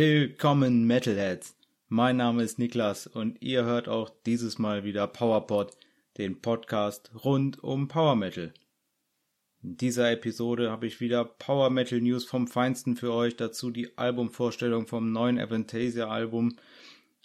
Willkommen Metalheads. Mein Name ist Niklas und ihr hört auch dieses Mal wieder PowerPod, den Podcast rund um Power Metal. In dieser Episode habe ich wieder Power Metal News vom Feinsten für euch, dazu die Albumvorstellung vom neuen Avantasia Album,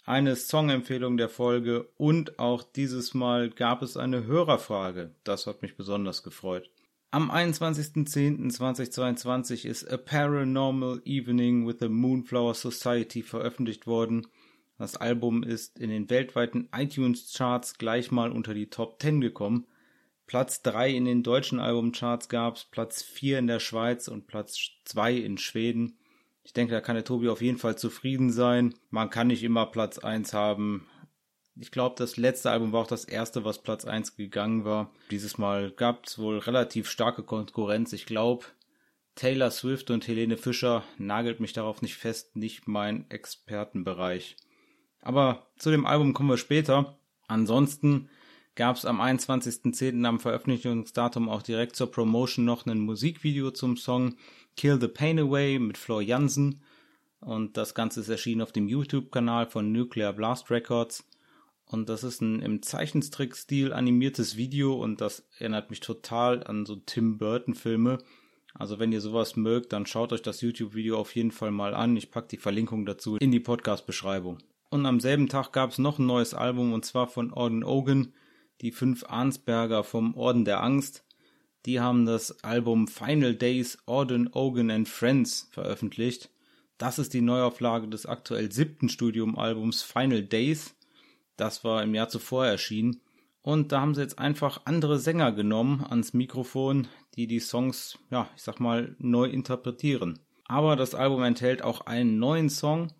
eine Songempfehlung der Folge und auch dieses Mal gab es eine Hörerfrage. Das hat mich besonders gefreut. Am 21.10.2022 ist A Paranormal Evening with the Moonflower Society veröffentlicht worden. Das Album ist in den weltweiten iTunes-Charts gleich mal unter die Top 10 gekommen. Platz 3 in den deutschen Albumcharts gab's, Platz 4 in der Schweiz und Platz 2 in Schweden. Ich denke, da kann der Tobi auf jeden Fall zufrieden sein. Man kann nicht immer Platz 1 haben ich glaube, das letzte Album war auch das erste, was Platz 1 gegangen war. Dieses Mal gab es wohl relativ starke Konkurrenz. Ich glaube, Taylor Swift und Helene Fischer nagelt mich darauf nicht fest, nicht mein Expertenbereich. Aber zu dem Album kommen wir später. Ansonsten gab es am 21.10. am Veröffentlichungsdatum auch direkt zur Promotion noch ein Musikvideo zum Song Kill the Pain Away mit Flor Jansen. Und das Ganze ist erschienen auf dem YouTube-Kanal von Nuclear Blast Records. Und das ist ein im Zeichentrick-Stil animiertes Video und das erinnert mich total an so Tim Burton-Filme. Also wenn ihr sowas mögt, dann schaut euch das YouTube-Video auf jeden Fall mal an. Ich packe die Verlinkung dazu in die Podcast-Beschreibung. Und am selben Tag gab es noch ein neues Album und zwar von Orden Ogan, die fünf Arnsberger vom Orden der Angst. Die haben das Album Final Days Orden Ogan and Friends veröffentlicht. Das ist die Neuauflage des aktuell siebten Studiumalbums Final Days. Das war im Jahr zuvor erschienen. Und da haben sie jetzt einfach andere Sänger genommen ans Mikrofon, die die Songs, ja, ich sag mal, neu interpretieren. Aber das Album enthält auch einen neuen Song,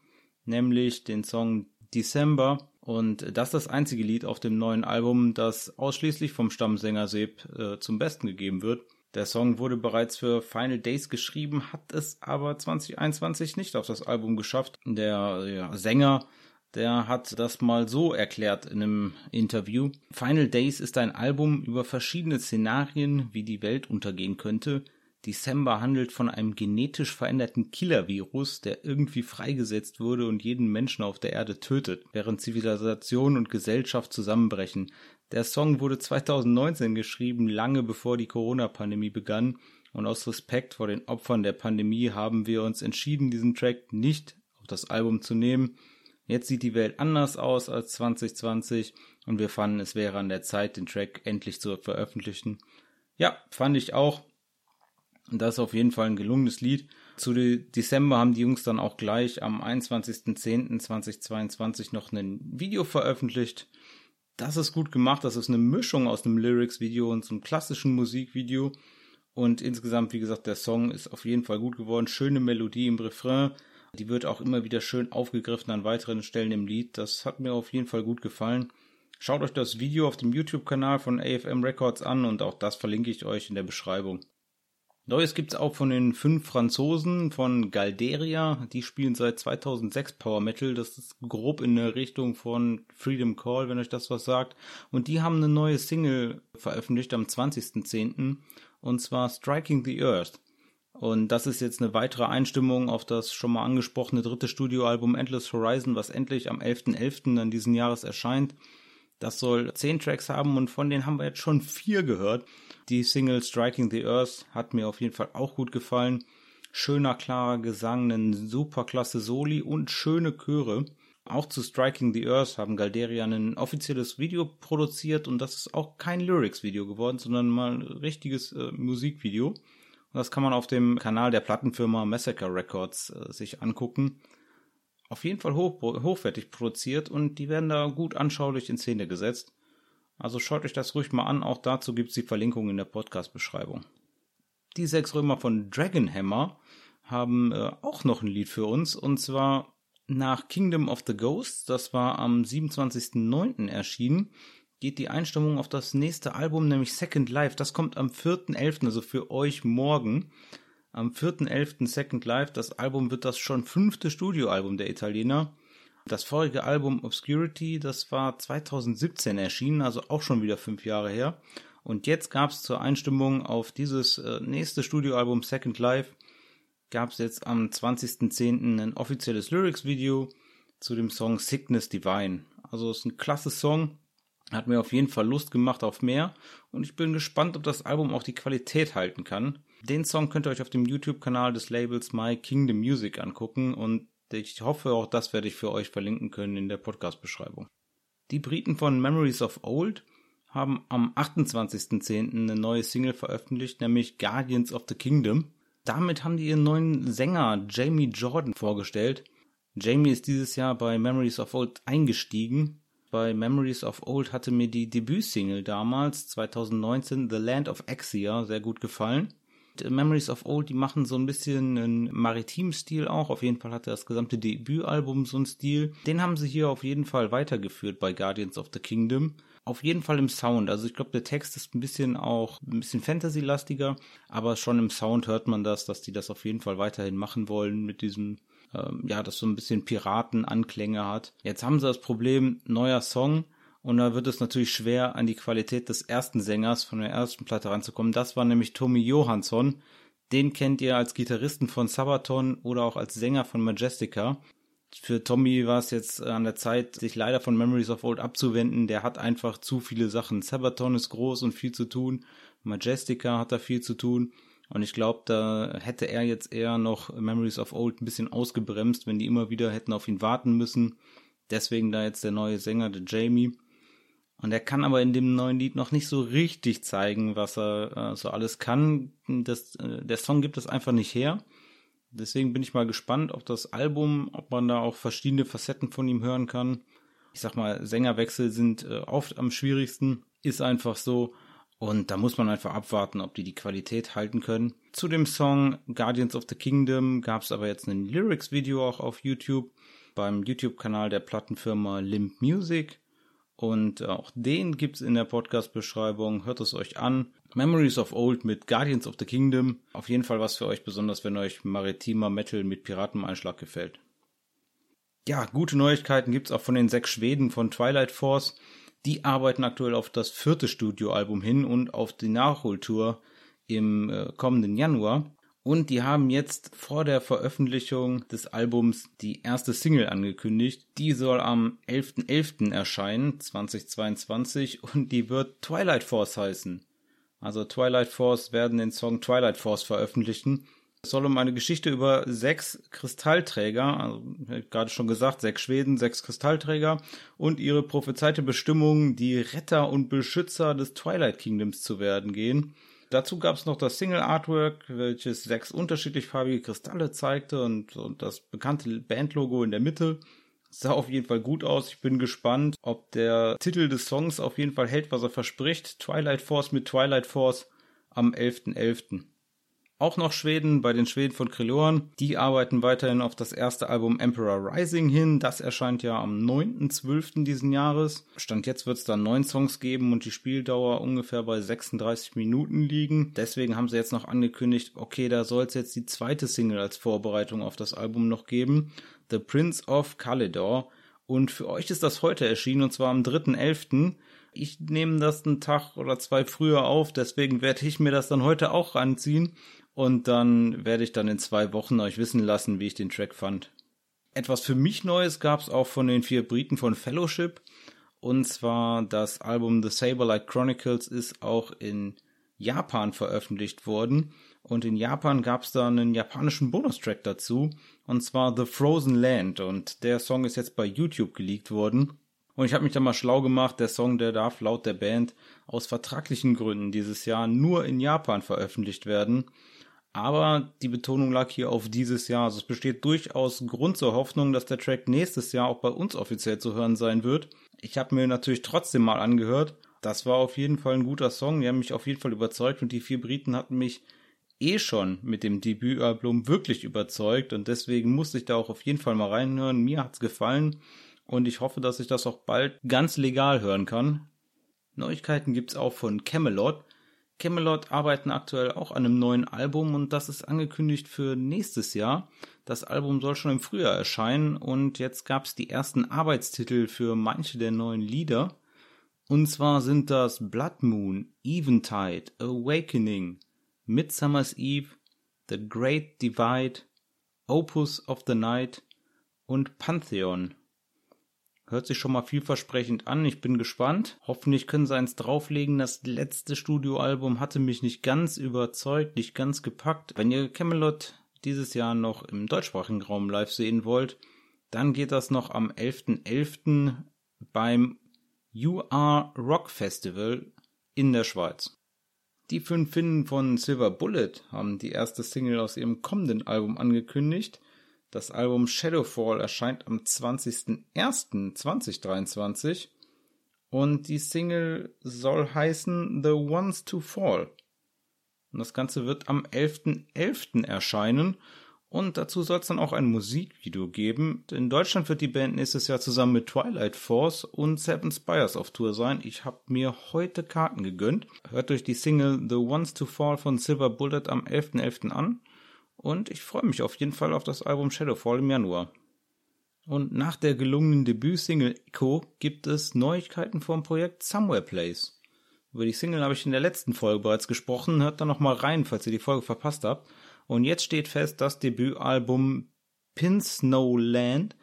nämlich den Song December. Und das ist das einzige Lied auf dem neuen Album, das ausschließlich vom Stammsänger Seb äh, zum Besten gegeben wird. Der Song wurde bereits für Final Days geschrieben, hat es aber 2021 nicht auf das Album geschafft. Der ja, Sänger der hat das mal so erklärt in einem Interview. Final Days ist ein Album über verschiedene Szenarien, wie die Welt untergehen könnte. December handelt von einem genetisch veränderten Killer-Virus, der irgendwie freigesetzt wurde und jeden Menschen auf der Erde tötet, während Zivilisation und Gesellschaft zusammenbrechen. Der Song wurde 2019 geschrieben, lange bevor die Corona-Pandemie begann, und aus Respekt vor den Opfern der Pandemie haben wir uns entschieden, diesen Track nicht auf das Album zu nehmen. Jetzt sieht die Welt anders aus als 2020 und wir fanden, es wäre an der Zeit, den Track endlich zu veröffentlichen. Ja, fand ich auch. Und das ist auf jeden Fall ein gelungenes Lied. Zu Dezember haben die Jungs dann auch gleich am 21.10.2022 noch ein Video veröffentlicht. Das ist gut gemacht. Das ist eine Mischung aus einem Lyrics-Video und einem klassischen Musikvideo. Und insgesamt, wie gesagt, der Song ist auf jeden Fall gut geworden. Schöne Melodie im Refrain. Die wird auch immer wieder schön aufgegriffen an weiteren Stellen im Lied. Das hat mir auf jeden Fall gut gefallen. Schaut euch das Video auf dem YouTube-Kanal von AFM Records an und auch das verlinke ich euch in der Beschreibung. Neues gibt's auch von den fünf Franzosen von Galderia. Die spielen seit 2006 Power Metal. Das ist grob in der Richtung von Freedom Call, wenn euch das was sagt. Und die haben eine neue Single veröffentlicht am 20.10. Und zwar Striking the Earth. Und das ist jetzt eine weitere Einstimmung auf das schon mal angesprochene dritte Studioalbum Endless Horizon, was endlich am 11.11. .11. dann diesen Jahres erscheint. Das soll zehn Tracks haben und von denen haben wir jetzt schon vier gehört. Die Single Striking the Earth hat mir auf jeden Fall auch gut gefallen. Schöner, klarer Gesang, ein super klasse Soli und schöne Chöre. Auch zu Striking the Earth haben Galderia ein offizielles Video produziert und das ist auch kein Lyrics-Video geworden, sondern mal ein richtiges äh, Musikvideo. Und das kann man auf dem Kanal der Plattenfirma Massacre Records äh, sich angucken. Auf jeden Fall hoch, hochwertig produziert und die werden da gut anschaulich in Szene gesetzt. Also schaut euch das ruhig mal an, auch dazu gibt es die Verlinkung in der Podcast-Beschreibung. Die sechs Römer von Dragonhammer haben äh, auch noch ein Lied für uns und zwar nach Kingdom of the Ghosts, das war am 27.09. erschienen, geht die Einstimmung auf das nächste Album, nämlich Second Life. Das kommt am 4.11., also für euch morgen. Am 4.11. Second Life. Das Album wird das schon fünfte Studioalbum der Italiener. Das vorige Album Obscurity, das war 2017 erschienen, also auch schon wieder fünf Jahre her. Und jetzt gab es zur Einstimmung auf dieses äh, nächste Studioalbum Second Life gab es jetzt am 20.10. ein offizielles Lyrics-Video zu dem Song Sickness Divine. Also es ist ein klasse Song, hat mir auf jeden Fall Lust gemacht auf mehr und ich bin gespannt, ob das Album auch die Qualität halten kann. Den Song könnt ihr euch auf dem YouTube-Kanal des Labels My Kingdom Music angucken und ich hoffe, auch das werde ich für euch verlinken können in der Podcast-Beschreibung. Die Briten von Memories of Old haben am 28.10. eine neue Single veröffentlicht, nämlich Guardians of the Kingdom. Damit haben die ihren neuen Sänger Jamie Jordan vorgestellt. Jamie ist dieses Jahr bei Memories of Old eingestiegen. Bei Memories of Old hatte mir die Debütsingle damals, 2019, The Land of Axia, sehr gut gefallen. Memories of Old, die machen so ein bisschen einen maritimen Stil auch. Auf jeden Fall hatte das gesamte Debütalbum so einen Stil. Den haben sie hier auf jeden Fall weitergeführt bei Guardians of the Kingdom. Auf jeden Fall im Sound. Also ich glaube, der Text ist ein bisschen auch ein bisschen Fantasy-lastiger, aber schon im Sound hört man das, dass die das auf jeden Fall weiterhin machen wollen mit diesem, ähm, ja, das so ein bisschen Piratenanklänge hat. Jetzt haben sie das Problem, neuer Song, und da wird es natürlich schwer, an die Qualität des ersten Sängers von der ersten Platte ranzukommen. Das war nämlich Tommy Johansson. Den kennt ihr als Gitarristen von Sabaton oder auch als Sänger von Majestica. Für Tommy war es jetzt an der Zeit, sich leider von Memories of Old abzuwenden. Der hat einfach zu viele Sachen. Sabaton ist groß und viel zu tun. Majestica hat da viel zu tun. Und ich glaube, da hätte er jetzt eher noch Memories of Old ein bisschen ausgebremst, wenn die immer wieder hätten auf ihn warten müssen. Deswegen da jetzt der neue Sänger, der Jamie. Und er kann aber in dem neuen Lied noch nicht so richtig zeigen, was er äh, so alles kann. Das, äh, der Song gibt es einfach nicht her. Deswegen bin ich mal gespannt auf das Album, ob man da auch verschiedene Facetten von ihm hören kann. Ich sag mal, Sängerwechsel sind äh, oft am schwierigsten, ist einfach so. Und da muss man einfach abwarten, ob die die Qualität halten können. Zu dem Song Guardians of the Kingdom gab es aber jetzt ein Lyrics-Video auch auf YouTube beim YouTube-Kanal der Plattenfirma Limp Music. Und auch den gibt's in der Podcast-Beschreibung. Hört es euch an. Memories of Old mit Guardians of the Kingdom. Auf jeden Fall was für euch, besonders wenn euch maritimer Metal mit Pirateneinschlag gefällt. Ja, gute Neuigkeiten gibt's auch von den sechs Schweden von Twilight Force. Die arbeiten aktuell auf das vierte Studioalbum hin und auf die Nachholtour im äh, kommenden Januar. Und die haben jetzt vor der Veröffentlichung des Albums die erste Single angekündigt. Die soll am 11.11. .11. erscheinen, 2022, und die wird Twilight Force heißen. Also Twilight Force werden den Song Twilight Force veröffentlichen. Es soll um eine Geschichte über sechs Kristallträger, also gerade schon gesagt, sechs Schweden, sechs Kristallträger und ihre prophezeite Bestimmung, die Retter und Beschützer des Twilight Kingdoms zu werden gehen. Dazu gab es noch das Single Artwork, welches sechs unterschiedlich farbige Kristalle zeigte und, und das bekannte Bandlogo in der Mitte. Sah auf jeden Fall gut aus. Ich bin gespannt, ob der Titel des Songs auf jeden Fall hält, was er verspricht. Twilight Force mit Twilight Force am 11.11. .11. Auch noch Schweden bei den Schweden von Krillorn. Die arbeiten weiterhin auf das erste Album Emperor Rising hin. Das erscheint ja am 9.12. diesen Jahres. Stand jetzt wird es dann neun Songs geben und die Spieldauer ungefähr bei 36 Minuten liegen. Deswegen haben sie jetzt noch angekündigt, okay, da soll es jetzt die zweite Single als Vorbereitung auf das Album noch geben. The Prince of Kalidor. Und für euch ist das heute erschienen und zwar am 3.11. Ich nehme das einen Tag oder zwei früher auf, deswegen werde ich mir das dann heute auch ranziehen und dann werde ich dann in zwei Wochen euch wissen lassen, wie ich den Track fand. Etwas für mich Neues gab es auch von den vier Briten von Fellowship. Und zwar das Album The Saberlight Chronicles ist auch in Japan veröffentlicht worden. Und in Japan gab es da einen japanischen Bonustrack dazu. Und zwar The Frozen Land. Und der Song ist jetzt bei YouTube geleakt worden. Und ich habe mich da mal schlau gemacht. Der Song, der darf laut der Band aus vertraglichen Gründen dieses Jahr nur in Japan veröffentlicht werden. Aber die Betonung lag hier auf dieses Jahr. Also es besteht durchaus Grund zur Hoffnung, dass der Track nächstes Jahr auch bei uns offiziell zu hören sein wird. Ich habe mir natürlich trotzdem mal angehört. Das war auf jeden Fall ein guter Song. Die haben mich auf jeden Fall überzeugt und die vier Briten hatten mich eh schon mit dem Debütalbum wirklich überzeugt und deswegen musste ich da auch auf jeden Fall mal reinhören. Mir hat's gefallen und ich hoffe, dass ich das auch bald ganz legal hören kann. Neuigkeiten gibt's auch von Camelot. Camelot arbeiten aktuell auch an einem neuen Album und das ist angekündigt für nächstes Jahr. Das Album soll schon im Frühjahr erscheinen und jetzt gab es die ersten Arbeitstitel für manche der neuen Lieder. Und zwar sind das Blood Moon, Eventide, Awakening, Midsummer's Eve, The Great Divide, Opus of the Night und Pantheon. Hört sich schon mal vielversprechend an. Ich bin gespannt. Hoffentlich können sie eins drauflegen. Das letzte Studioalbum hatte mich nicht ganz überzeugt, nicht ganz gepackt. Wenn ihr Camelot dieses Jahr noch im deutschsprachigen Raum live sehen wollt, dann geht das noch am 11.11. .11. beim UR Rock Festival in der Schweiz. Die fünf Finnen von Silver Bullet haben die erste Single aus ihrem kommenden Album angekündigt. Das Album Shadowfall erscheint am 20.01.2023 und die Single soll heißen The Ones to Fall. Und das Ganze wird am 11.11. .11. erscheinen und dazu soll es dann auch ein Musikvideo geben. In Deutschland wird die Band nächstes Jahr zusammen mit Twilight Force und Seven Spires auf Tour sein. Ich habe mir heute Karten gegönnt. Hört euch die Single The Ones to Fall von Silver Bullet am 11.11. .11. an. Und ich freue mich auf jeden Fall auf das Album Shadowfall im Januar. Und nach der gelungenen Debütsingle Echo gibt es Neuigkeiten vom Projekt Somewhere Place. Über die Single habe ich in der letzten Folge bereits gesprochen. Hört da nochmal rein, falls ihr die Folge verpasst habt. Und jetzt steht fest, das Debütalbum Pin Snow Land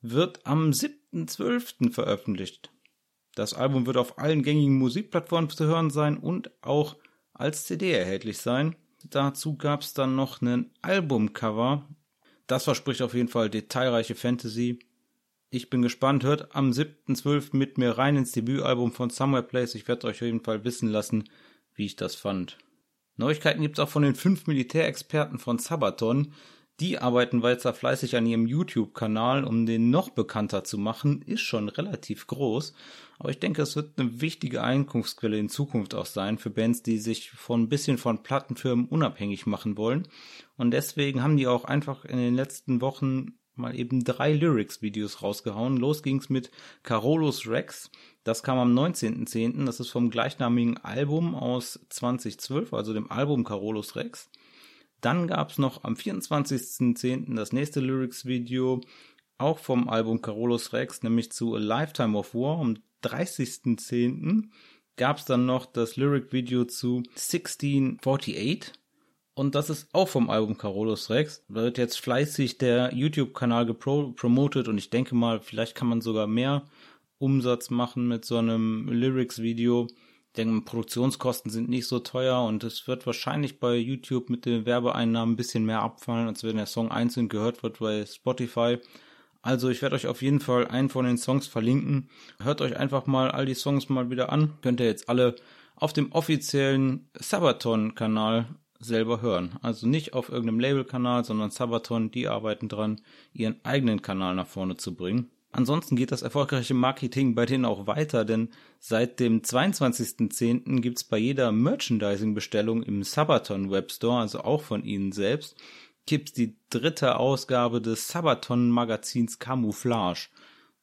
wird am 7.12. veröffentlicht. Das Album wird auf allen gängigen Musikplattformen zu hören sein und auch als CD erhältlich sein. Dazu gab es dann noch einen Albumcover. Das verspricht auf jeden Fall detailreiche Fantasy. Ich bin gespannt. Hört am 7.12. mit mir rein ins Debütalbum von Somewhere Place. Ich werde euch auf jeden Fall wissen lassen, wie ich das fand. Neuigkeiten gibt es auch von den fünf Militärexperten von Sabaton. Die arbeiten weiter fleißig an ihrem YouTube-Kanal, um den noch bekannter zu machen. Ist schon relativ groß. Aber ich denke, es wird eine wichtige Einkunftsquelle in Zukunft auch sein für Bands, die sich von ein bisschen von Plattenfirmen unabhängig machen wollen. Und deswegen haben die auch einfach in den letzten Wochen mal eben drei Lyrics-Videos rausgehauen. Los ging's mit Carolus Rex. Das kam am 19.10. Das ist vom gleichnamigen Album aus 2012, also dem Album Carolus Rex. Dann gab's noch am 24.10. das nächste Lyrics-Video, auch vom Album Carolus Rex, nämlich zu A Lifetime of War. Am 30.10. gab's dann noch das Lyric-Video zu 1648 und das ist auch vom Album Carolus Rex. Da wird jetzt fleißig der YouTube-Kanal gepromotet und ich denke mal, vielleicht kann man sogar mehr Umsatz machen mit so einem Lyrics-Video. Denke, Produktionskosten sind nicht so teuer und es wird wahrscheinlich bei YouTube mit den Werbeeinnahmen ein bisschen mehr abfallen, als wenn der Song einzeln gehört wird bei Spotify. Also ich werde euch auf jeden Fall einen von den Songs verlinken. Hört euch einfach mal all die Songs mal wieder an. Könnt ihr jetzt alle auf dem offiziellen Sabaton-Kanal selber hören. Also nicht auf irgendeinem Labelkanal, sondern Sabaton, die arbeiten dran, ihren eigenen Kanal nach vorne zu bringen. Ansonsten geht das erfolgreiche Marketing bei denen auch weiter, denn seit dem 22.10. gibt's bei jeder Merchandising-Bestellung im Sabaton Webstore, also auch von ihnen selbst, gibt's die dritte Ausgabe des Sabaton Magazins Camouflage.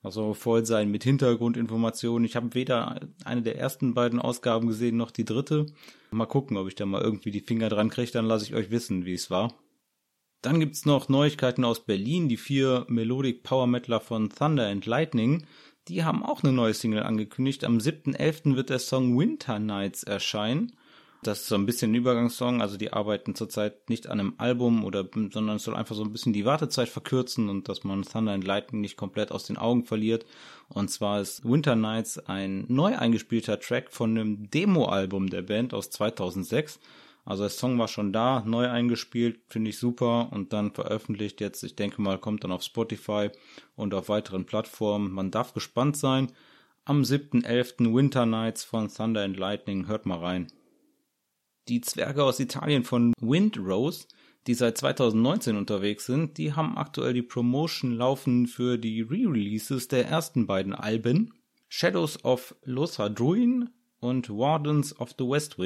Also voll sein mit Hintergrundinformationen. Ich habe weder eine der ersten beiden Ausgaben gesehen noch die dritte. Mal gucken, ob ich da mal irgendwie die Finger dran kriege, dann lasse ich euch wissen, wie es war. Dann gibt's noch Neuigkeiten aus Berlin. Die vier Melodic Power Metaler von Thunder and Lightning, die haben auch eine neue Single angekündigt. Am 7.11. wird der Song Winter Nights erscheinen. Das ist so ein bisschen ein Übergangssong, also die arbeiten zurzeit nicht an einem Album oder, sondern es soll einfach so ein bisschen die Wartezeit verkürzen und dass man Thunder and Lightning nicht komplett aus den Augen verliert. Und zwar ist Winter Nights ein neu eingespielter Track von einem Demo-Album der Band aus 2006. Also der Song war schon da, neu eingespielt, finde ich super und dann veröffentlicht jetzt, ich denke mal, kommt dann auf Spotify und auf weiteren Plattformen. Man darf gespannt sein. Am 7.11. Winter Nights von Thunder and Lightning, hört mal rein. Die Zwerge aus Italien von Windrose, die seit 2019 unterwegs sind, die haben aktuell die Promotion laufen für die Re-Releases der ersten beiden Alben Shadows of Lothar-Druin und Wardens of the West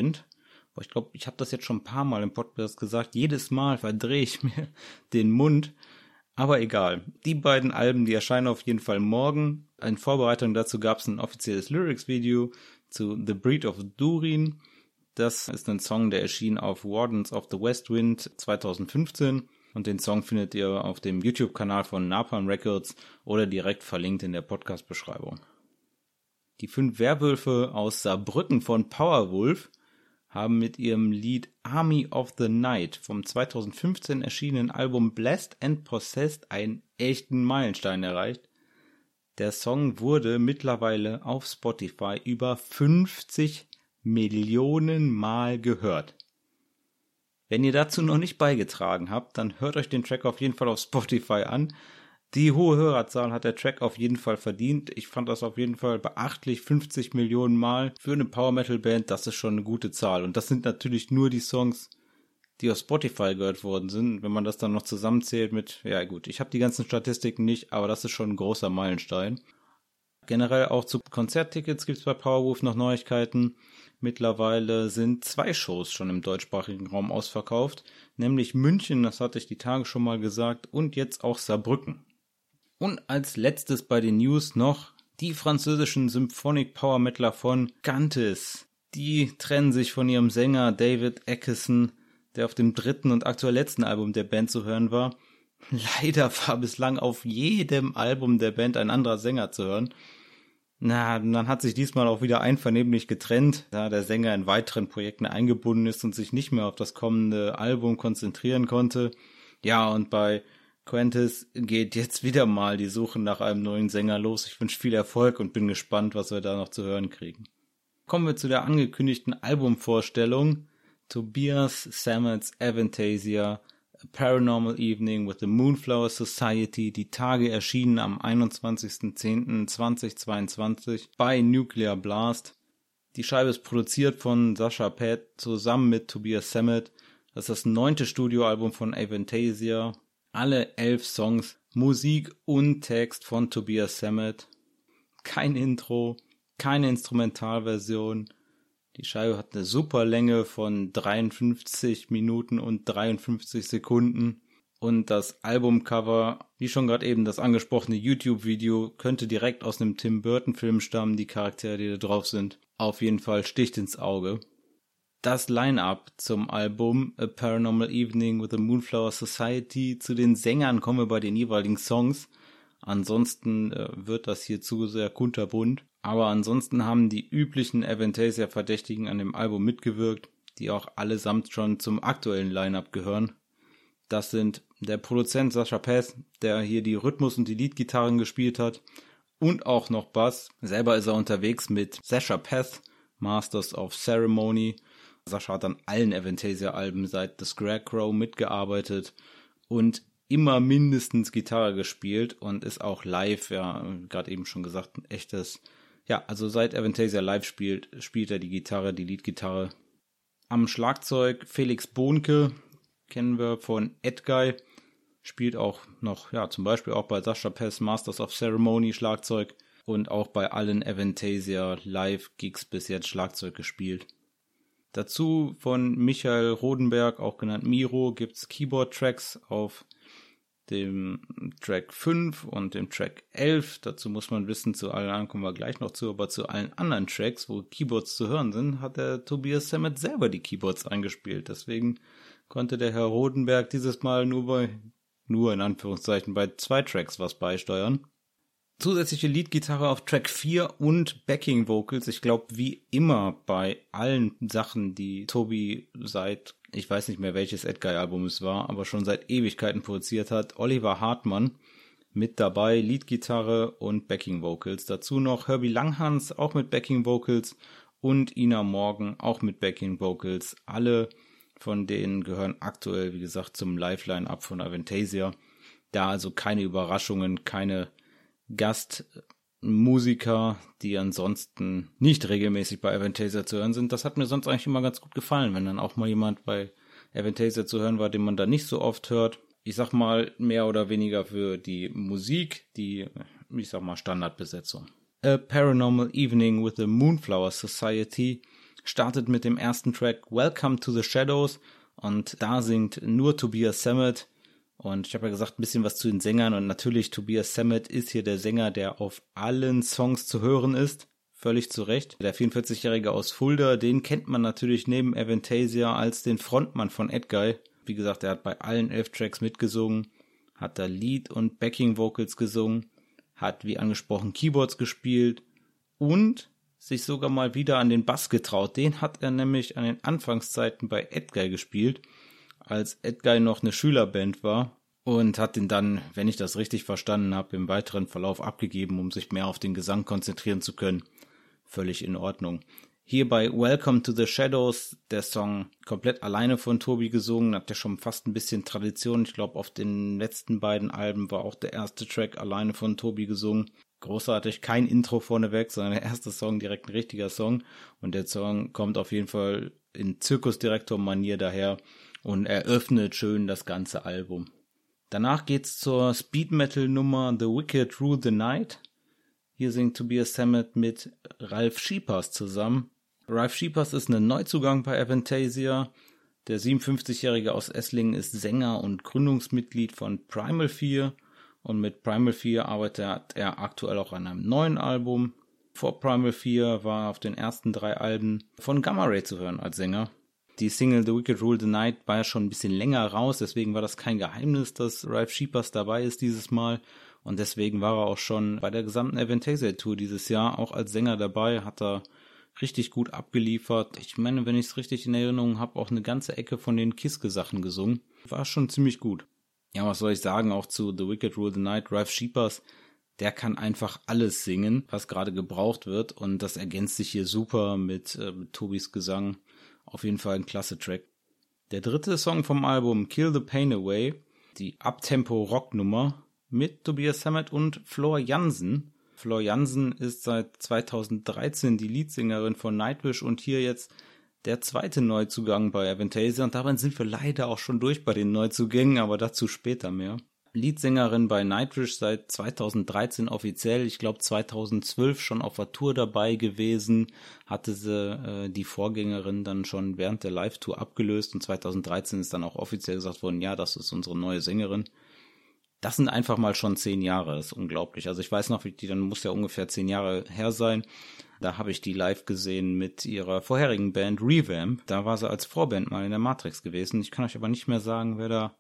Wind. Ich glaube, ich habe das jetzt schon ein paar Mal im Podcast gesagt. Jedes Mal verdrehe ich mir den Mund. Aber egal. Die beiden Alben, die erscheinen auf jeden Fall morgen. In Vorbereitung dazu gab es ein offizielles Lyrics-Video zu The Breed of Durin das ist ein Song, der erschien auf Wardens of the West Wind 2015 und den Song findet ihr auf dem YouTube-Kanal von Napalm Records oder direkt verlinkt in der Podcast-Beschreibung. Die fünf Werwölfe aus Saarbrücken von Powerwolf haben mit ihrem Lied Army of the Night vom 2015 erschienenen Album Blessed and Possessed einen echten Meilenstein erreicht. Der Song wurde mittlerweile auf Spotify über 50 Millionen Mal gehört. Wenn ihr dazu noch nicht beigetragen habt, dann hört euch den Track auf jeden Fall auf Spotify an. Die hohe Hörerzahl hat der Track auf jeden Fall verdient. Ich fand das auf jeden Fall beachtlich. 50 Millionen Mal für eine Power Metal Band, das ist schon eine gute Zahl. Und das sind natürlich nur die Songs, die auf Spotify gehört worden sind. Wenn man das dann noch zusammenzählt mit, ja gut, ich habe die ganzen Statistiken nicht, aber das ist schon ein großer Meilenstein. Generell auch zu Konzerttickets gibt es bei Powerwolf noch Neuigkeiten. Mittlerweile sind zwei Shows schon im deutschsprachigen Raum ausverkauft, nämlich München, das hatte ich die Tage schon mal gesagt, und jetzt auch Saarbrücken. Und als letztes bei den News noch die französischen Symphonic Power Metaler von Gantes. Die trennen sich von ihrem Sänger David Eckerson, der auf dem dritten und aktuell letzten Album der Band zu hören war. Leider war bislang auf jedem Album der Band ein anderer Sänger zu hören. Na, dann hat sich diesmal auch wieder einvernehmlich getrennt, da der Sänger in weiteren Projekten eingebunden ist und sich nicht mehr auf das kommende Album konzentrieren konnte. Ja, und bei Quentis geht jetzt wieder mal die Suche nach einem neuen Sänger los. Ich wünsche viel Erfolg und bin gespannt, was wir da noch zu hören kriegen. Kommen wir zu der angekündigten Albumvorstellung. Tobias Sammet's Avantasia, A Paranormal Evening with the Moonflower Society, die Tage erschienen am 21.10.2022 bei Nuclear Blast. Die Scheibe ist produziert von Sascha Pett zusammen mit Tobias Sammet. Das ist das neunte Studioalbum von Avantasia alle elf Songs, Musik und Text von Tobias Sammet. Kein Intro, keine Instrumentalversion. Die Scheibe hat eine super Länge von 53 Minuten und 53 Sekunden. Und das Albumcover, wie schon gerade eben das angesprochene YouTube-Video, könnte direkt aus einem Tim Burton-Film stammen, die Charaktere, die da drauf sind. Auf jeden Fall sticht ins Auge das Line-up zum Album A Paranormal Evening with the Moonflower Society. Zu den Sängern kommen wir bei den jeweiligen Songs. Ansonsten äh, wird das hier zu sehr kunterbunt. Aber ansonsten haben die üblichen Avantasia-Verdächtigen an dem Album mitgewirkt, die auch allesamt schon zum aktuellen Line-up gehören. Das sind der Produzent Sascha Peth, der hier die Rhythmus- und die Leadgitarren gespielt hat. Und auch noch Bass. Selber ist er unterwegs mit Sascha Peth, Masters of Ceremony Sascha hat an allen Avantasia-Alben seit The Scarecrow mitgearbeitet und immer mindestens Gitarre gespielt und ist auch live, ja, gerade eben schon gesagt, ein echtes, ja, also seit Avantasia live spielt, spielt er die Gitarre, die Leadgitarre. Am Schlagzeug Felix Bohnke, kennen wir von Edguy, spielt auch noch, ja, zum Beispiel auch bei Sascha Pess Masters of Ceremony Schlagzeug und auch bei allen Avantasia Live Gigs bis jetzt Schlagzeug gespielt. Dazu von Michael Rodenberg, auch genannt Miro, gibt's Keyboard-Tracks auf dem Track 5 und dem Track 11. Dazu muss man wissen, zu allen anderen kommen wir gleich noch zu, aber zu allen anderen Tracks, wo Keyboards zu hören sind, hat der Tobias Sammet selber die Keyboards eingespielt. Deswegen konnte der Herr Rodenberg dieses Mal nur bei, nur in Anführungszeichen, bei zwei Tracks was beisteuern zusätzliche Leadgitarre auf Track 4 und Backing Vocals. Ich glaube, wie immer bei allen Sachen, die Tobi seit, ich weiß nicht mehr welches Edguy-Album es war, aber schon seit Ewigkeiten produziert hat, Oliver Hartmann mit dabei, Leadgitarre und Backing Vocals. Dazu noch Herbie Langhans, auch mit Backing Vocals und Ina Morgan, auch mit Backing Vocals. Alle von denen gehören aktuell, wie gesagt, zum Lifeline-Up von Aventasia. Da also keine Überraschungen, keine Gastmusiker, die ansonsten nicht regelmäßig bei Aventasia zu hören sind. Das hat mir sonst eigentlich immer ganz gut gefallen, wenn dann auch mal jemand bei Aventasia zu hören war, den man da nicht so oft hört. Ich sag mal mehr oder weniger für die Musik, die, ich sag mal, Standardbesetzung. A Paranormal Evening with the Moonflower Society startet mit dem ersten Track Welcome to the Shadows und da singt nur Tobias Sammet und ich habe ja gesagt, ein bisschen was zu den Sängern. Und natürlich, Tobias Sammet ist hier der Sänger, der auf allen Songs zu hören ist. Völlig zu Recht. Der 44-Jährige aus Fulda, den kennt man natürlich neben Aventasia als den Frontmann von Edguy. Wie gesagt, er hat bei allen elf Tracks mitgesungen, hat da Lead- und Backing-Vocals gesungen, hat wie angesprochen Keyboards gespielt und sich sogar mal wieder an den Bass getraut. Den hat er nämlich an den Anfangszeiten bei Edguy gespielt, als Edguy noch eine Schülerband war und hat ihn dann, wenn ich das richtig verstanden habe, im weiteren Verlauf abgegeben, um sich mehr auf den Gesang konzentrieren zu können. Völlig in Ordnung. Hier bei Welcome to the Shadows, der Song komplett alleine von Tobi gesungen, hat ja schon fast ein bisschen Tradition. Ich glaube, auf den letzten beiden Alben war auch der erste Track alleine von Tobi gesungen. Großartig, kein Intro vorneweg, sondern der erste Song direkt ein richtiger Song. Und der Song kommt auf jeden Fall in Zirkusdirektor-Manier daher und eröffnet schön das ganze Album. Danach geht's zur Speed Metal Nummer The Wicked Rule the Night. Hier singt Tobias Sammet mit Ralf Schiepers zusammen. Ralph Sheepers ist ein Neuzugang bei Avantasia. Der 57-Jährige aus Esslingen ist Sänger und Gründungsmitglied von Primal 4 und mit Primal 4 arbeitet er aktuell auch an einem neuen Album. Vor Primal 4 war er auf den ersten drei Alben von Gamma Ray zu hören als Sänger. Die Single The Wicked Rule the Night war ja schon ein bisschen länger raus, deswegen war das kein Geheimnis, dass Ralph Sheepers dabei ist dieses Mal. Und deswegen war er auch schon bei der gesamten Avantasia Tour dieses Jahr auch als Sänger dabei, hat er richtig gut abgeliefert. Ich meine, wenn ich es richtig in Erinnerung habe, auch eine ganze Ecke von den Kiske-Sachen gesungen. War schon ziemlich gut. Ja, was soll ich sagen, auch zu The Wicked Rule the Night, Ralph Sheepers, der kann einfach alles singen, was gerade gebraucht wird und das ergänzt sich hier super mit, äh, mit Tobis Gesang. Auf jeden Fall ein klasse Track. Der dritte Song vom Album Kill the Pain Away, die Uptempo-Rocknummer mit Tobias Sammet und Flor Jansen. Flor Jansen ist seit 2013 die Leadsängerin von Nightwish und hier jetzt der zweite Neuzugang bei Avantasia und dabei sind wir leider auch schon durch bei den Neuzugängen, aber dazu später mehr. Leadsängerin bei Nightwish seit 2013 offiziell, ich glaube 2012 schon auf der Tour dabei gewesen, hatte sie äh, die Vorgängerin dann schon während der Live-Tour abgelöst und 2013 ist dann auch offiziell gesagt worden, ja, das ist unsere neue Sängerin das sind einfach mal schon zehn Jahre, das ist unglaublich. Also ich weiß noch, wie die dann muss ja ungefähr zehn Jahre her sein. Da habe ich die live gesehen mit ihrer vorherigen Band Revamp. Da war sie als Vorband mal in der Matrix gewesen. Ich kann euch aber nicht mehr sagen, wer da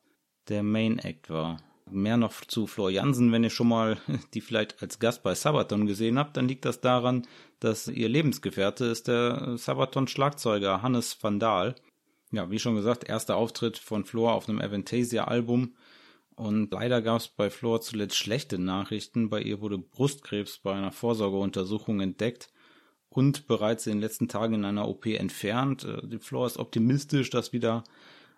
der Main Act war. Mehr noch zu Flor Jansen, wenn ihr schon mal die vielleicht als Gast bei Sabaton gesehen habt, dann liegt das daran, dass ihr Lebensgefährte ist der Sabaton-Schlagzeuger Hannes van Dahl. Ja, wie schon gesagt, erster Auftritt von Flor auf einem Avantasia-Album und leider gab es bei Flor zuletzt schlechte Nachrichten. Bei ihr wurde Brustkrebs bei einer Vorsorgeuntersuchung entdeckt und bereits in den letzten Tagen in einer OP entfernt. Äh, die Flor ist optimistisch, dass wieder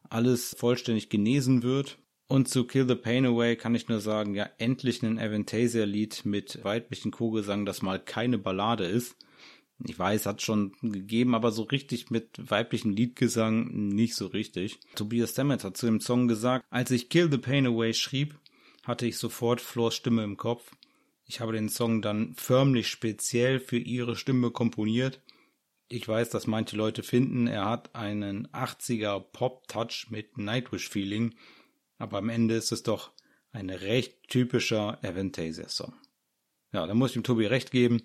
alles vollständig genesen wird. Und zu Kill the Pain Away kann ich nur sagen, ja, endlich ein Avantasia-Lied mit weiblichen Chorgesang, das mal keine Ballade ist. Ich weiß, hat schon gegeben, aber so richtig mit weiblichem Liedgesang nicht so richtig. Tobias Stammet hat zu dem Song gesagt, als ich Kill the Pain Away schrieb, hatte ich sofort Flors Stimme im Kopf. Ich habe den Song dann förmlich speziell für ihre Stimme komponiert. Ich weiß, dass manche Leute finden, er hat einen 80er Pop-Touch mit Nightwish-Feeling, aber am Ende ist es doch ein recht typischer Avantasia-Song. Ja, da muss ich dem Tobi recht geben.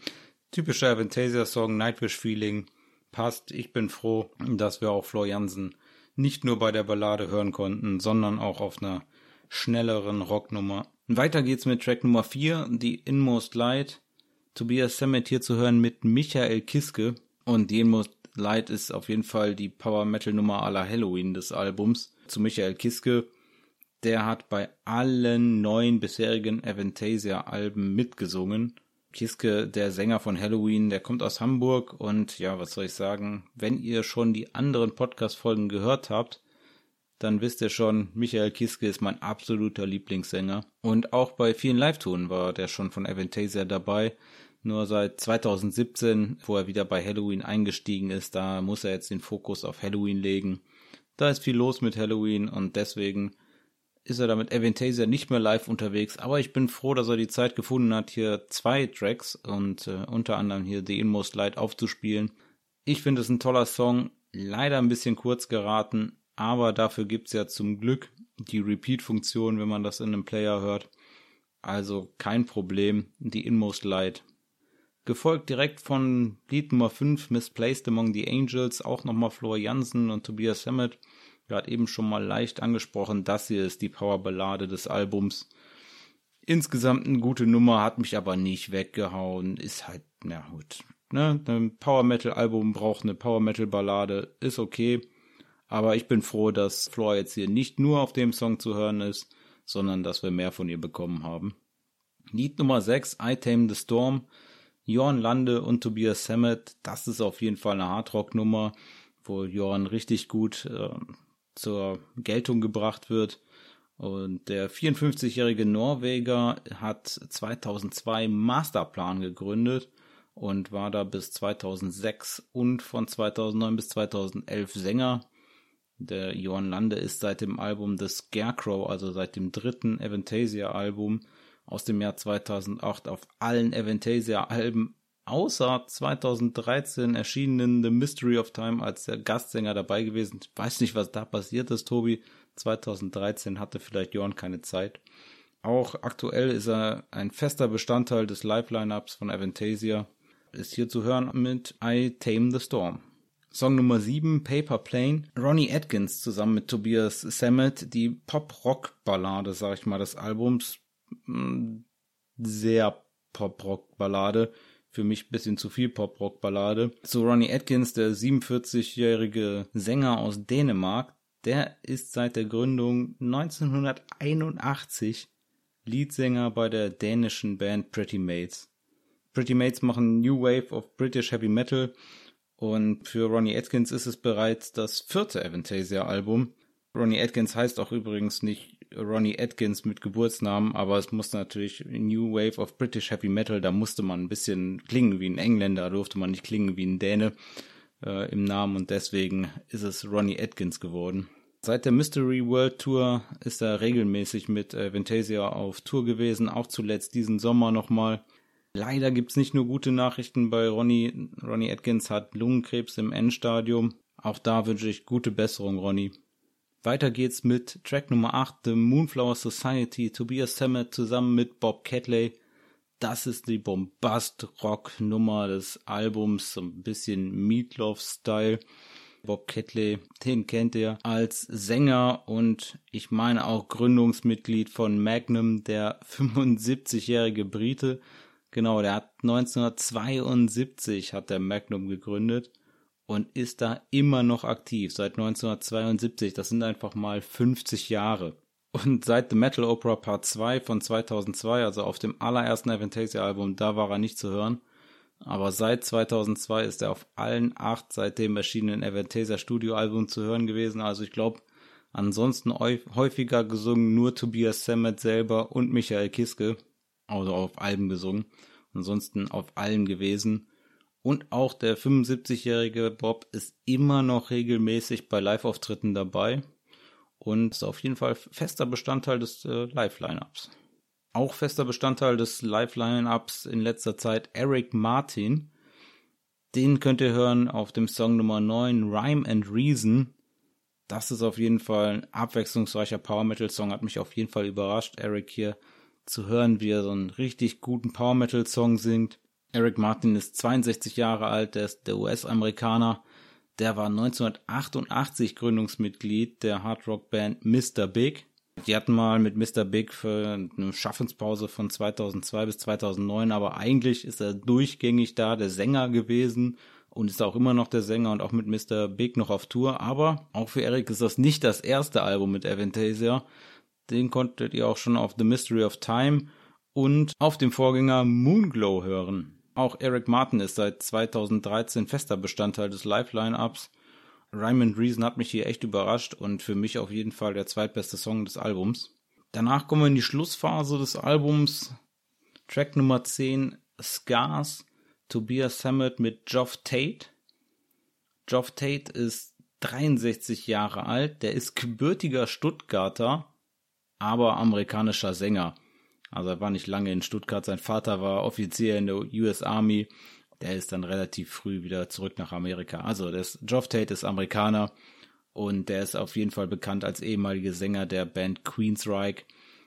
Typischer Avantasia-Song, Nightwish-Feeling, passt. Ich bin froh, dass wir auch Jansen nicht nur bei der Ballade hören konnten, sondern auch auf einer schnelleren Rocknummer. Weiter geht's mit Track Nummer 4, die Inmost Light. Tobias Sammet hier zu hören mit Michael Kiske. Und die Inmost Light ist auf jeden Fall die Power Metal Nummer aller Halloween des Albums. Zu Michael Kiske. Der hat bei allen neun bisherigen Avantasia Alben mitgesungen Kiske, der Sänger von Halloween, der kommt aus Hamburg und ja, was soll ich sagen? Wenn ihr schon die anderen Podcast-Folgen gehört habt, dann wisst ihr schon, Michael Kiske ist mein absoluter Lieblingssänger. Und auch bei vielen Live-Touren war der schon von Avantasia dabei. Nur seit 2017, wo er wieder bei Halloween eingestiegen ist, da muss er jetzt den Fokus auf Halloween legen. Da ist viel los mit Halloween und deswegen ist er damit Aventasia nicht mehr live unterwegs, aber ich bin froh, dass er die Zeit gefunden hat, hier zwei Tracks und äh, unter anderem hier The Inmost Light aufzuspielen. Ich finde es ein toller Song, leider ein bisschen kurz geraten, aber dafür gibt's ja zum Glück die Repeat-Funktion, wenn man das in einem Player hört. Also kein Problem, die Inmost Light. Gefolgt direkt von Lied Nummer 5, Misplaced Among the Angels, auch nochmal Flor Jansen und Tobias Hammett gerade eben schon mal leicht angesprochen, das hier ist die Powerballade des Albums. Insgesamt eine gute Nummer, hat mich aber nicht weggehauen, ist halt, na gut, ne, ein Power Metal Album braucht eine Power Metal Ballade, ist okay. Aber ich bin froh, dass Floor jetzt hier nicht nur auf dem Song zu hören ist, sondern dass wir mehr von ihr bekommen haben. Lied Nummer 6, I Tame the Storm. Jorn Lande und Tobias Sammet, das ist auf jeden Fall eine Hardrock-Nummer, wo Jorn richtig gut äh, zur Geltung gebracht wird. Und der 54-jährige Norweger hat 2002 Masterplan gegründet und war da bis 2006 und von 2009 bis 2011 Sänger. Der Johann Lande ist seit dem Album The Scarecrow, also seit dem dritten Avantasia-Album aus dem Jahr 2008 auf allen Avantasia-Alben außer 2013 erschienenen The Mystery of Time als der Gastsänger dabei gewesen. Ich weiß nicht, was da passiert ist, Tobi. 2013 hatte vielleicht Jorn keine Zeit. Auch aktuell ist er ein fester Bestandteil des Live-Lineups von Avantasia. Ist hier zu hören mit I Tame the Storm. Song Nummer 7, Paper Plane. Ronnie Atkins zusammen mit Tobias Sammet, die Pop-Rock-Ballade, sag ich mal, des Albums. Hm, sehr Pop-Rock-Ballade. Für mich ein bisschen zu viel Pop-Rock-Ballade. Zu Ronnie Atkins, der 47-jährige Sänger aus Dänemark. Der ist seit der Gründung 1981 Leadsänger bei der dänischen Band Pretty Mates. Pretty Mates machen New Wave of British Heavy Metal und für Ronnie Atkins ist es bereits das vierte Avantasia-Album. Ronnie Atkins heißt auch übrigens nicht Ronnie Atkins mit Geburtsnamen, aber es musste natürlich New Wave of British Heavy Metal, da musste man ein bisschen klingen wie ein Engländer, durfte man nicht klingen wie ein Däne äh, im Namen und deswegen ist es Ronnie Atkins geworden. Seit der Mystery World Tour ist er regelmäßig mit Avantasia auf Tour gewesen, auch zuletzt diesen Sommer nochmal. Leider gibt's nicht nur gute Nachrichten bei Ronnie. Ronnie Atkins hat Lungenkrebs im Endstadium. Auch da wünsche ich gute Besserung, Ronnie. Weiter geht's mit Track Nummer 8, The Moonflower Society, Tobias Sammet zusammen mit Bob Catley. Das ist die Bombast-Rock-Nummer des Albums, so ein bisschen Meatloaf-Style. Bob Catley, den kennt ihr als Sänger und ich meine auch Gründungsmitglied von Magnum, der 75-jährige Brite, Genau, der hat 1972 hat der Magnum gegründet und ist da immer noch aktiv seit 1972. Das sind einfach mal 50 Jahre. Und seit The Metal Opera Part 2 von 2002, also auf dem allerersten Avantasia Album, da war er nicht zu hören. Aber seit 2002 ist er auf allen acht seitdem erschienenen Avantasia Studio Alben zu hören gewesen. Also ich glaube, ansonsten häufiger gesungen nur Tobias Sammet selber und Michael Kiske also auf Alben gesungen. Ansonsten auf allen gewesen. Und auch der 75-jährige Bob ist immer noch regelmäßig bei Live-Auftritten dabei und ist auf jeden Fall fester Bestandteil des äh, Live-Lineups. Auch fester Bestandteil des Live-Lineups in letzter Zeit Eric Martin. Den könnt ihr hören auf dem Song Nummer 9 Rhyme and Reason. Das ist auf jeden Fall ein abwechslungsreicher Power Metal Song, hat mich auf jeden Fall überrascht. Eric hier zu hören, wie er so einen richtig guten Power Metal Song singt. Eric Martin ist 62 Jahre alt, der ist der US-Amerikaner. Der war 1988 Gründungsmitglied der Hardrock Band Mr. Big. Die hatten mal mit Mr. Big für eine Schaffenspause von 2002 bis 2009, aber eigentlich ist er durchgängig da der Sänger gewesen und ist auch immer noch der Sänger und auch mit Mr. Big noch auf Tour. Aber auch für Eric ist das nicht das erste Album mit Avantasia. Den konntet ihr auch schon auf The Mystery of Time und auf dem Vorgänger Moonglow hören. Auch Eric Martin ist seit 2013 fester Bestandteil des Live-Line-Ups. Rhyme Reason hat mich hier echt überrascht und für mich auf jeden Fall der zweitbeste Song des Albums. Danach kommen wir in die Schlussphase des Albums. Track Nummer 10, Scars, Tobias Sammet mit Geoff Tate. Geoff Tate ist 63 Jahre alt, der ist gebürtiger Stuttgarter aber amerikanischer Sänger. Also er war nicht lange in Stuttgart. Sein Vater war Offizier in der US Army. Der ist dann relativ früh wieder zurück nach Amerika. Also das Geoff Tate ist Amerikaner und der ist auf jeden Fall bekannt als ehemaliger Sänger der Band Queensryche.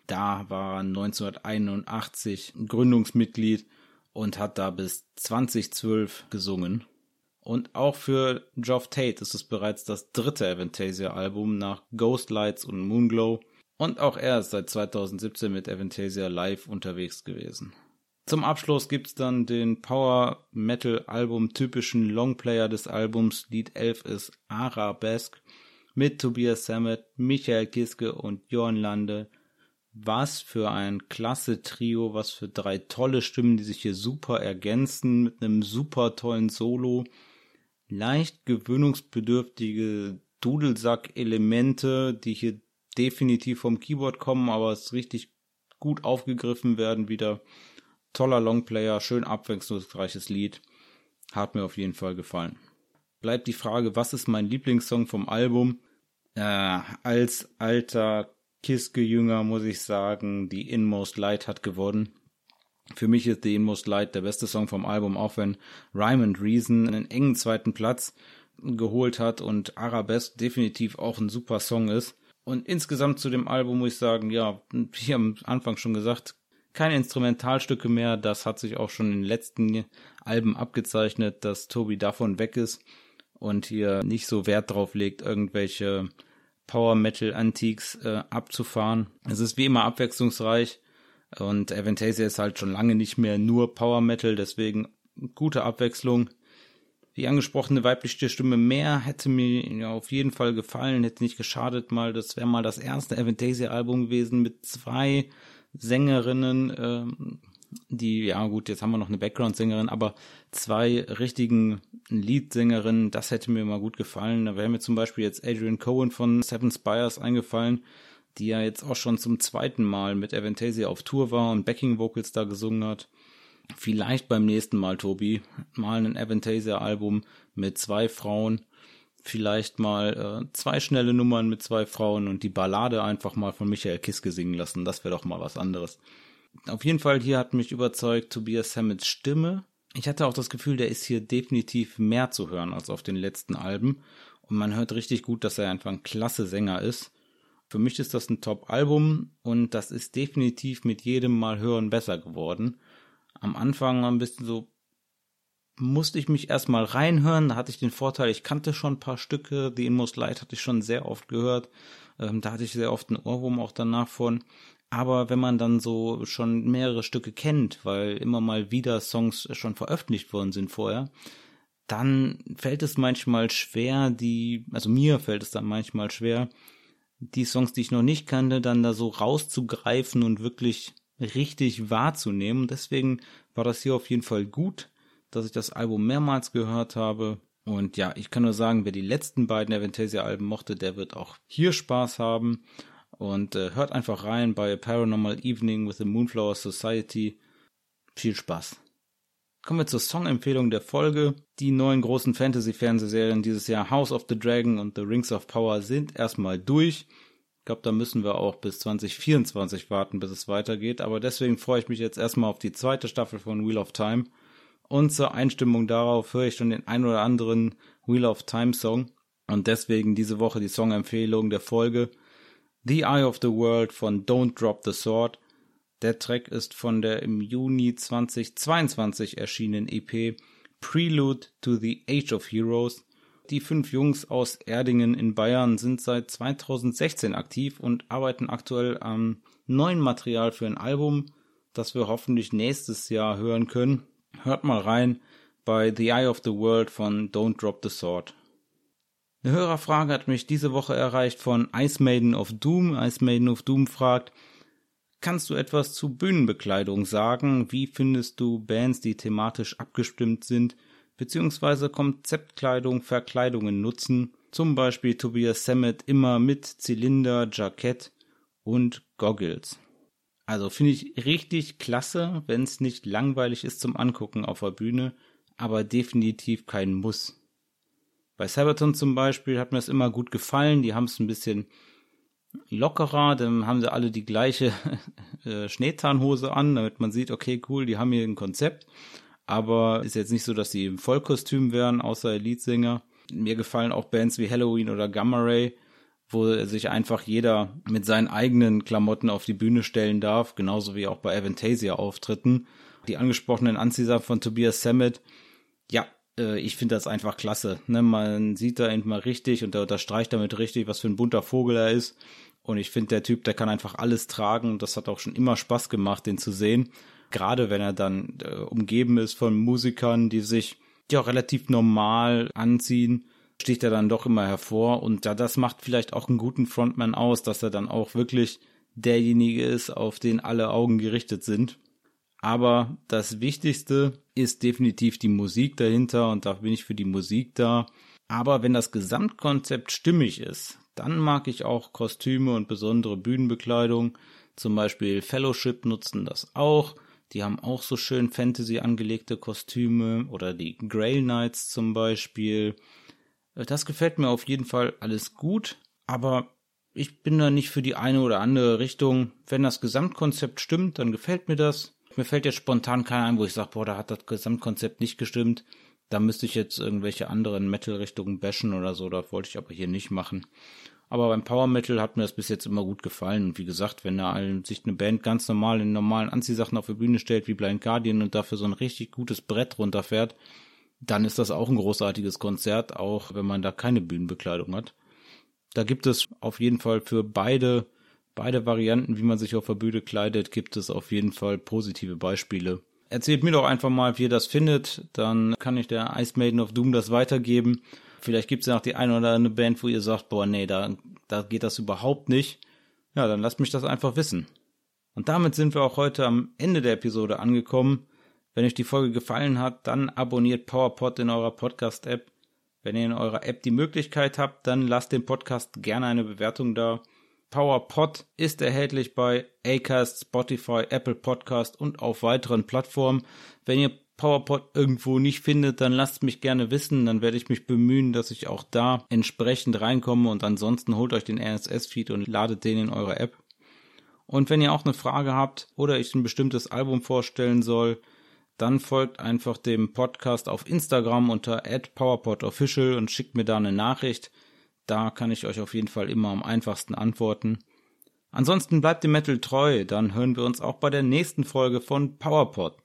Da war er 1981 Gründungsmitglied und hat da bis 2012 gesungen. Und auch für Geoff Tate ist es bereits das dritte Avantasia-Album nach Ghost Lights und Moonglow. Und auch er ist seit 2017 mit Avantasia live unterwegs gewesen. Zum Abschluss gibt's dann den Power Metal Album typischen Longplayer des Albums. Lied 11 ist Arabesque mit Tobias Sammet, Michael Kiske und Johann Lande. Was für ein klasse Trio, was für drei tolle Stimmen, die sich hier super ergänzen mit einem super tollen Solo. Leicht gewöhnungsbedürftige Dudelsack-Elemente, die hier definitiv vom Keyboard kommen, aber es richtig gut aufgegriffen werden wieder toller Longplayer, schön abwechslungsreiches Lied. Hat mir auf jeden Fall gefallen. Bleibt die Frage, was ist mein Lieblingssong vom Album? Äh, als alter Kiske-Jünger muss ich sagen, die Inmost Light hat gewonnen. Für mich ist The Inmost Light der beste Song vom Album, auch wenn Rhyme and Reason einen engen zweiten Platz geholt hat und Arabesque definitiv auch ein super Song ist. Und insgesamt zu dem Album muss ich sagen, ja, wie am Anfang schon gesagt, keine Instrumentalstücke mehr. Das hat sich auch schon in den letzten Alben abgezeichnet, dass Tobi davon weg ist und hier nicht so Wert drauf legt, irgendwelche Power Metal Antiques äh, abzufahren. Es ist wie immer abwechslungsreich und Aventasia ist halt schon lange nicht mehr nur Power Metal, deswegen gute Abwechslung. Die angesprochene weibliche Stimme mehr hätte mir auf jeden Fall gefallen, hätte nicht geschadet mal. Das wäre mal das erste Aventasia Album gewesen mit zwei Sängerinnen, ähm, die, ja gut, jetzt haben wir noch eine Background-Sängerin, aber zwei richtigen Leadsängerinnen, das hätte mir mal gut gefallen. Da wäre mir zum Beispiel jetzt Adrian Cohen von Seven Spires eingefallen, die ja jetzt auch schon zum zweiten Mal mit Aventasia auf Tour war und Backing Vocals da gesungen hat. Vielleicht beim nächsten Mal, Tobi, mal ein Aventasia-Album mit zwei Frauen vielleicht mal äh, zwei schnelle Nummern mit zwei Frauen und die Ballade einfach mal von Michael Kiske singen lassen. Das wäre doch mal was anderes. Auf jeden Fall hier hat mich überzeugt Tobias Hammets Stimme. Ich hatte auch das Gefühl, der ist hier definitiv mehr zu hören als auf den letzten Alben. Und man hört richtig gut, dass er einfach ein klasse Sänger ist. Für mich ist das ein Top-Album und das ist definitiv mit jedem Mal hören besser geworden. Am Anfang ein bisschen so musste ich mich erstmal reinhören. Da hatte ich den Vorteil, ich kannte schon ein paar Stücke. The Inmost Light hatte ich schon sehr oft gehört. Ähm, da hatte ich sehr oft einen Ohrwurm auch danach von. Aber wenn man dann so schon mehrere Stücke kennt, weil immer mal wieder Songs schon veröffentlicht worden sind vorher, dann fällt es manchmal schwer, die, also mir fällt es dann manchmal schwer, die Songs, die ich noch nicht kannte, dann da so rauszugreifen und wirklich richtig wahrzunehmen. Deswegen war das hier auf jeden Fall gut dass ich das Album mehrmals gehört habe. Und ja, ich kann nur sagen, wer die letzten beiden Aventasia-Alben mochte, der wird auch hier Spaß haben. Und äh, hört einfach rein bei Paranormal Evening with the Moonflower Society. Viel Spaß. Kommen wir zur Songempfehlung der Folge. Die neuen großen Fantasy-Fernsehserien dieses Jahr House of the Dragon und The Rings of Power sind erstmal durch. Ich glaube, da müssen wir auch bis 2024 warten, bis es weitergeht. Aber deswegen freue ich mich jetzt erstmal auf die zweite Staffel von Wheel of Time und zur Einstimmung darauf höre ich schon den ein oder anderen Wheel of Time Song. Und deswegen diese Woche die Songempfehlung der Folge The Eye of the World von Don't Drop the Sword. Der Track ist von der im Juni 2022 erschienenen EP Prelude to the Age of Heroes. Die fünf Jungs aus Erdingen in Bayern sind seit 2016 aktiv und arbeiten aktuell am neuen Material für ein Album, das wir hoffentlich nächstes Jahr hören können. Hört mal rein bei The Eye of the World von Don't Drop the Sword. Eine Hörerfrage hat mich diese Woche erreicht von Ice Maiden of Doom. Ice Maiden of Doom fragt, kannst du etwas zu Bühnenbekleidung sagen? Wie findest du Bands, die thematisch abgestimmt sind, beziehungsweise Konzeptkleidung, Verkleidungen nutzen? Zum Beispiel Tobias Sammet immer mit Zylinder, Jackett und Goggles. Also finde ich richtig klasse, wenn es nicht langweilig ist zum Angucken auf der Bühne, aber definitiv kein Muss. Bei Sabaton zum Beispiel hat mir es immer gut gefallen. Die haben es ein bisschen lockerer, dann haben sie alle die gleiche äh, Schneetarnhose an, damit man sieht, okay, cool, die haben hier ein Konzept. Aber ist jetzt nicht so, dass sie im Vollkostüm wären, außer Elite-Sänger. Mir gefallen auch Bands wie Halloween oder Gamma Ray, wo sich einfach jeder mit seinen eigenen Klamotten auf die Bühne stellen darf, genauso wie auch bei Aventasia Auftritten. Die angesprochenen Anziehsachen von Tobias Sammet, ja, äh, ich finde das einfach klasse. Ne? Man sieht da mal richtig und er unterstreicht damit richtig, was für ein bunter Vogel er ist. Und ich finde, der Typ, der kann einfach alles tragen und das hat auch schon immer Spaß gemacht, den zu sehen. Gerade wenn er dann äh, umgeben ist von Musikern, die sich ja relativ normal anziehen, sticht er dann doch immer hervor und ja, das macht vielleicht auch einen guten Frontman aus, dass er dann auch wirklich derjenige ist, auf den alle Augen gerichtet sind. Aber das Wichtigste ist definitiv die Musik dahinter und da bin ich für die Musik da. Aber wenn das Gesamtkonzept stimmig ist, dann mag ich auch Kostüme und besondere Bühnenbekleidung. Zum Beispiel Fellowship nutzen das auch. Die haben auch so schön Fantasy angelegte Kostüme oder die Grail Knights zum Beispiel. Das gefällt mir auf jeden Fall alles gut, aber ich bin da nicht für die eine oder andere Richtung. Wenn das Gesamtkonzept stimmt, dann gefällt mir das. Mir fällt jetzt spontan keiner ein, wo ich sage, boah, da hat das Gesamtkonzept nicht gestimmt. Da müsste ich jetzt irgendwelche anderen Metal-Richtungen bashen oder so. Das wollte ich aber hier nicht machen. Aber beim Power Metal hat mir das bis jetzt immer gut gefallen. Und wie gesagt, wenn da sich eine Band ganz normal in normalen Anziehsachen auf die Bühne stellt, wie Blind Guardian und dafür so ein richtig gutes Brett runterfährt, dann ist das auch ein großartiges Konzert, auch wenn man da keine Bühnenbekleidung hat. Da gibt es auf jeden Fall für beide, beide Varianten, wie man sich auf der Bühne kleidet, gibt es auf jeden Fall positive Beispiele. Erzählt mir doch einfach mal, wie ihr das findet, dann kann ich der Ice Maiden of Doom das weitergeben. Vielleicht gibt es ja noch die eine oder andere Band, wo ihr sagt, boah, nee, da, da geht das überhaupt nicht. Ja, dann lasst mich das einfach wissen. Und damit sind wir auch heute am Ende der Episode angekommen. Wenn euch die Folge gefallen hat, dann abonniert PowerPod in eurer Podcast-App. Wenn ihr in eurer App die Möglichkeit habt, dann lasst dem Podcast gerne eine Bewertung da. PowerPod ist erhältlich bei Acast, Spotify, Apple Podcast und auf weiteren Plattformen. Wenn ihr PowerPod irgendwo nicht findet, dann lasst mich gerne wissen, dann werde ich mich bemühen, dass ich auch da entsprechend reinkomme und ansonsten holt euch den RSS-Feed und ladet den in eure App. Und wenn ihr auch eine Frage habt oder ich ein bestimmtes Album vorstellen soll, dann folgt einfach dem Podcast auf Instagram unter @powerpodofficial und schickt mir da eine Nachricht. Da kann ich euch auf jeden Fall immer am einfachsten antworten. Ansonsten bleibt dem Metal treu, dann hören wir uns auch bei der nächsten Folge von PowerPod.